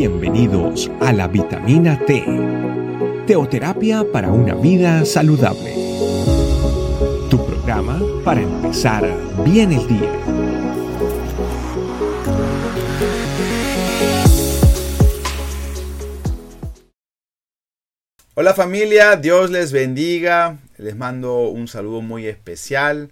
Bienvenidos a la vitamina T, teoterapia para una vida saludable. Tu programa para empezar bien el día. Hola familia, Dios les bendiga. Les mando un saludo muy especial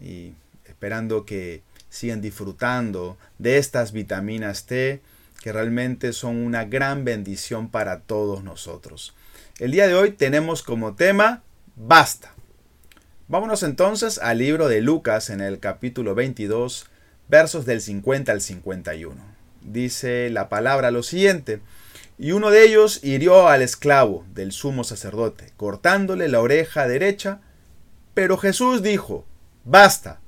y esperando que sigan disfrutando de estas vitaminas T que realmente son una gran bendición para todos nosotros. El día de hoy tenemos como tema basta. Vámonos entonces al libro de Lucas en el capítulo 22, versos del 50 al 51. Dice la palabra lo siguiente, y uno de ellos hirió al esclavo del sumo sacerdote, cortándole la oreja derecha, pero Jesús dijo, basta,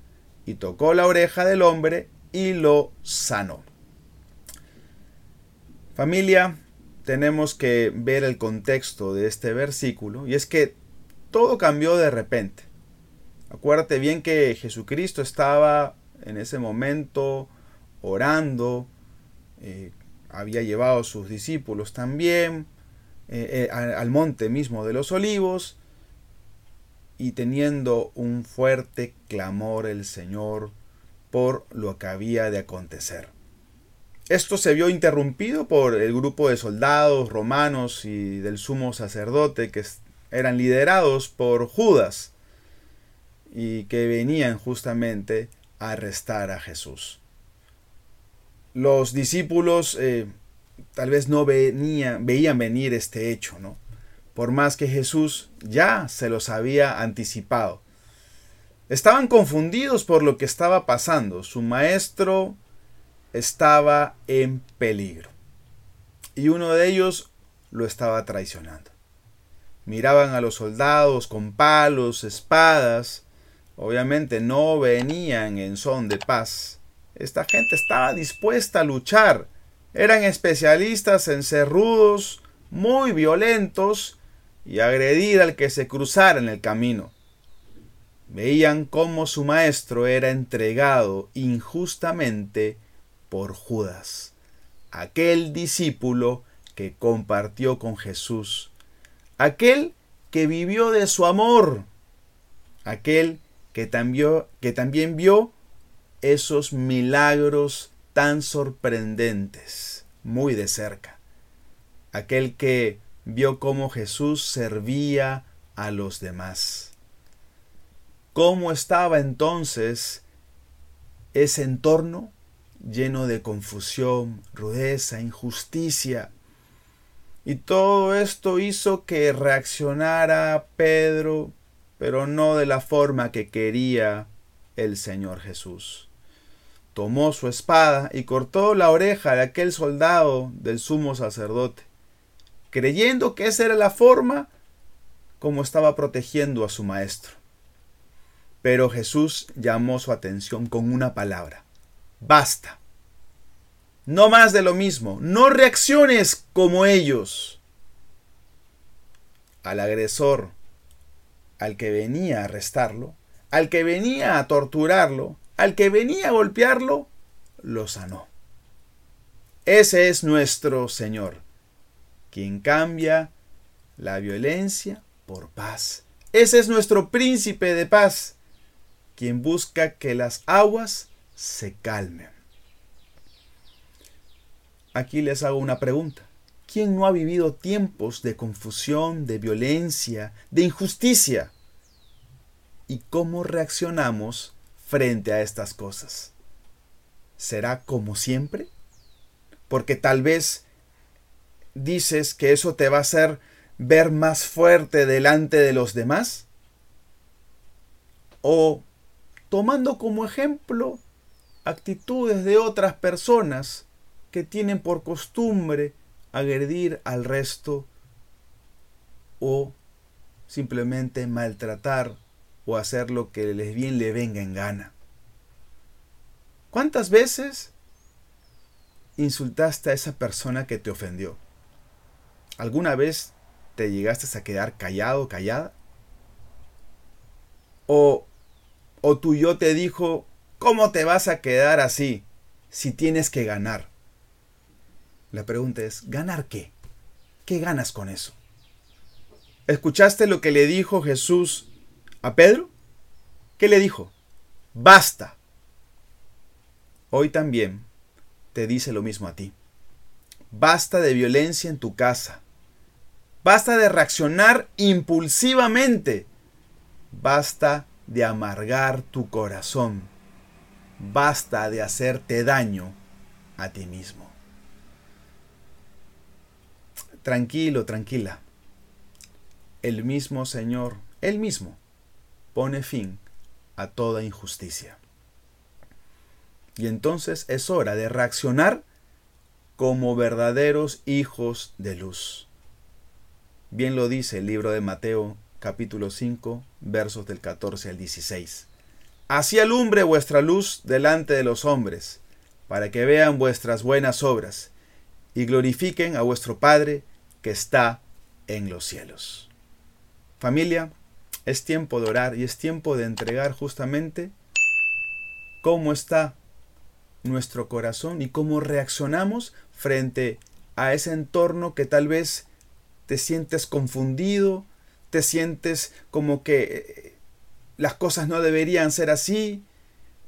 y tocó la oreja del hombre y lo sanó. Familia, tenemos que ver el contexto de este versículo y es que todo cambió de repente. Acuérdate bien que Jesucristo estaba en ese momento orando, eh, había llevado a sus discípulos también eh, eh, al monte mismo de los olivos y teniendo un fuerte clamor el Señor por lo que había de acontecer. Esto se vio interrumpido por el grupo de soldados romanos y del sumo sacerdote que eran liderados por Judas y que venían justamente a arrestar a Jesús. Los discípulos eh, tal vez no venían, veían venir este hecho, ¿no? Por más que Jesús ya se los había anticipado. Estaban confundidos por lo que estaba pasando. Su maestro estaba en peligro. Y uno de ellos lo estaba traicionando. Miraban a los soldados con palos, espadas. Obviamente no venían en son de paz. Esta gente estaba dispuesta a luchar. Eran especialistas en ser rudos, muy violentos y agredir al que se cruzara en el camino. Veían cómo su maestro era entregado injustamente por Judas, aquel discípulo que compartió con Jesús, aquel que vivió de su amor, aquel que también, vio esos milagros tan sorprendentes muy de cerca, aquel que vio cómo Jesús servía a los demás. ¿Cómo estaba entonces ese entorno? Lleno de confusión, rudeza, injusticia. Y todo esto hizo que reaccionara Pedro, pero no de la forma que quería el Señor Jesús. Tomó su espada y cortó la oreja de aquel soldado del sumo sacerdote, creyendo que esa era la forma como estaba protegiendo a su maestro. Pero Jesús llamó su atención con una palabra. Basta. No más de lo mismo. No reacciones como ellos. Al agresor, al que venía a arrestarlo, al que venía a torturarlo, al que venía a golpearlo, lo sanó. Ese es nuestro Señor, quien cambia la violencia por paz. Ese es nuestro príncipe de paz, quien busca que las aguas se calmen. Aquí les hago una pregunta. ¿Quién no ha vivido tiempos de confusión, de violencia, de injusticia? ¿Y cómo reaccionamos frente a estas cosas? ¿Será como siempre? Porque tal vez dices que eso te va a hacer ver más fuerte delante de los demás. O tomando como ejemplo actitudes de otras personas que tienen por costumbre agredir al resto o simplemente maltratar o hacer lo que les bien le venga en gana. ¿Cuántas veces insultaste a esa persona que te ofendió? ¿Alguna vez te llegaste a quedar callado, callada? ¿O, o tu yo te dijo, ¿Cómo te vas a quedar así si tienes que ganar? La pregunta es, ¿ganar qué? ¿Qué ganas con eso? ¿Escuchaste lo que le dijo Jesús a Pedro? ¿Qué le dijo? Basta. Hoy también te dice lo mismo a ti. Basta de violencia en tu casa. Basta de reaccionar impulsivamente. Basta de amargar tu corazón. Basta de hacerte daño a ti mismo. Tranquilo, tranquila. El mismo Señor, Él mismo, pone fin a toda injusticia. Y entonces es hora de reaccionar como verdaderos hijos de luz. Bien lo dice el libro de Mateo capítulo 5 versos del 14 al 16. Así alumbre vuestra luz delante de los hombres, para que vean vuestras buenas obras y glorifiquen a vuestro Padre que está en los cielos. Familia, es tiempo de orar y es tiempo de entregar justamente cómo está nuestro corazón y cómo reaccionamos frente a ese entorno que tal vez te sientes confundido, te sientes como que eh, las cosas no deberían ser así,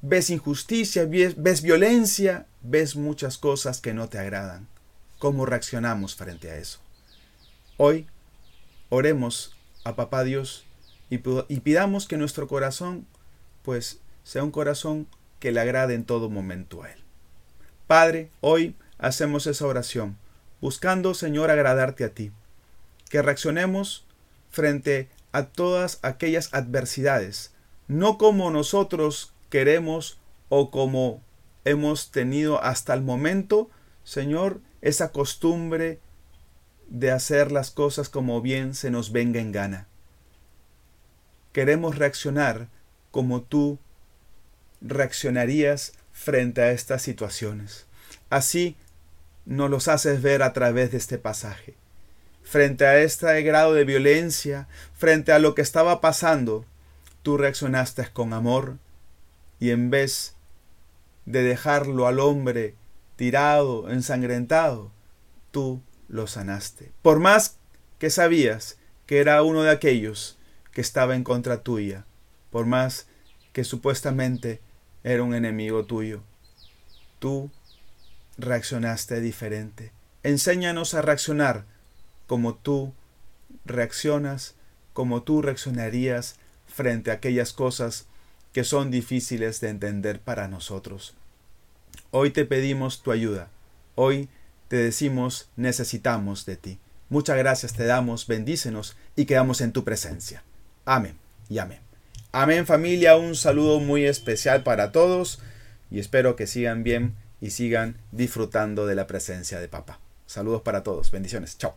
ves injusticia, ves, violencia, ves muchas cosas que no te agradan. ¿Cómo reaccionamos frente a eso? Hoy oremos a Papá Dios y, y pidamos que nuestro corazón pues sea un corazón que le agrade en todo momento a Él. Padre, hoy hacemos esa oración, buscando, Señor, agradarte a ti. Que reaccionemos frente a todas aquellas adversidades, no como nosotros queremos o como hemos tenido hasta el momento, Señor, esa costumbre de hacer las cosas como bien se nos venga en gana. Queremos reaccionar como tú reaccionarías frente a estas situaciones. Así nos los haces ver a través de este pasaje. Frente a este grado de violencia, frente a lo que estaba pasando, tú reaccionaste con amor y en vez de dejarlo al hombre tirado, ensangrentado, tú lo sanaste. Por más que sabías que era uno de aquellos que estaba en contra tuya, por más que supuestamente era un enemigo tuyo. Tú reaccionaste diferente. Enséñanos a reaccionar como tú reaccionas, como tú reaccionarías frente a aquellas cosas que son difíciles de entender para nosotros. Hoy te pedimos tu ayuda. Hoy te decimos necesitamos de ti. Muchas gracias te damos, bendícenos y quedamos en tu presencia. Amén y amén. Amén familia, un saludo muy especial para todos y espero que sigan bien y sigan disfrutando de la presencia de papá. Saludos para todos, bendiciones, chao.